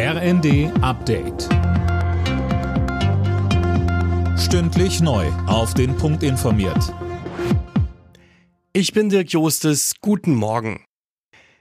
RND Update. Stündlich neu. Auf den Punkt informiert. Ich bin Dirk Jostes. Guten Morgen.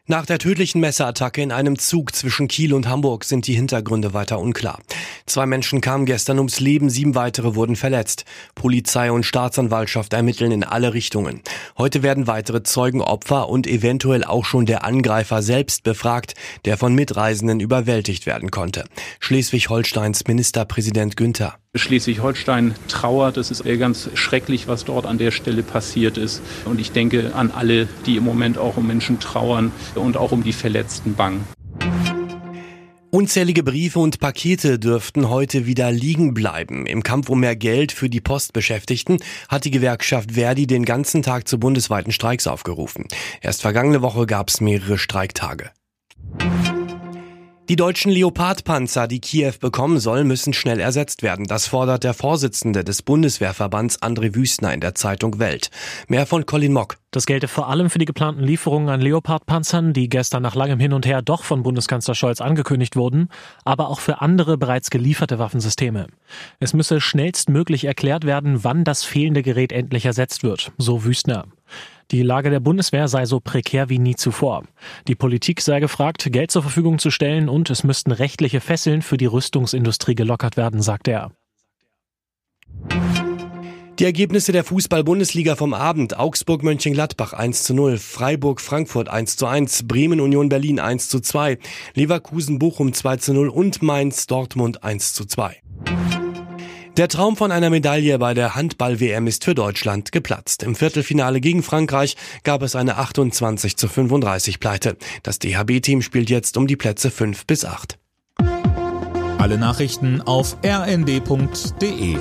Nach der tödlichen Messerattacke in einem Zug zwischen Kiel und Hamburg sind die Hintergründe weiter unklar. Zwei Menschen kamen gestern ums Leben, sieben weitere wurden verletzt. Polizei und Staatsanwaltschaft ermitteln in alle Richtungen. Heute werden weitere Zeugen, Opfer und eventuell auch schon der Angreifer selbst befragt, der von Mitreisenden überwältigt werden konnte. Schleswig-Holsteins Ministerpräsident Günther. Schleswig-Holstein trauert. Es ist ganz schrecklich, was dort an der Stelle passiert ist. Und ich denke an alle, die im Moment auch um Menschen trauern und auch um die Verletzten bangen. Unzählige Briefe und Pakete dürften heute wieder liegen bleiben. Im Kampf um mehr Geld für die Postbeschäftigten hat die Gewerkschaft Verdi den ganzen Tag zu bundesweiten Streiks aufgerufen. Erst vergangene Woche gab es mehrere Streiktage. Die deutschen Leopardpanzer, die Kiew bekommen soll, müssen schnell ersetzt werden. Das fordert der Vorsitzende des Bundeswehrverbands André Wüstner in der Zeitung Welt. Mehr von Colin Mock. Das gelte vor allem für die geplanten Lieferungen an Leopardpanzern, die gestern nach langem Hin und Her doch von Bundeskanzler Scholz angekündigt wurden, aber auch für andere bereits gelieferte Waffensysteme. Es müsse schnellstmöglich erklärt werden, wann das fehlende Gerät endlich ersetzt wird, so Wüstner. Die Lage der Bundeswehr sei so prekär wie nie zuvor. Die Politik sei gefragt, Geld zur Verfügung zu stellen und es müssten rechtliche Fesseln für die Rüstungsindustrie gelockert werden, sagt er. Die Ergebnisse der Fußball-Bundesliga vom Abend. Augsburg-Mönchengladbach 1 zu 0, Freiburg-Frankfurt 1 zu 1, Bremen-Union Berlin 1 zu 2, Leverkusen-Bochum 2 zu 0 und Mainz-Dortmund 1 zu 2. Der Traum von einer Medaille bei der Handball-WM ist für Deutschland geplatzt. Im Viertelfinale gegen Frankreich gab es eine 28 zu 35 Pleite. Das DHB-Team spielt jetzt um die Plätze 5 bis 8. Alle Nachrichten auf rnd.de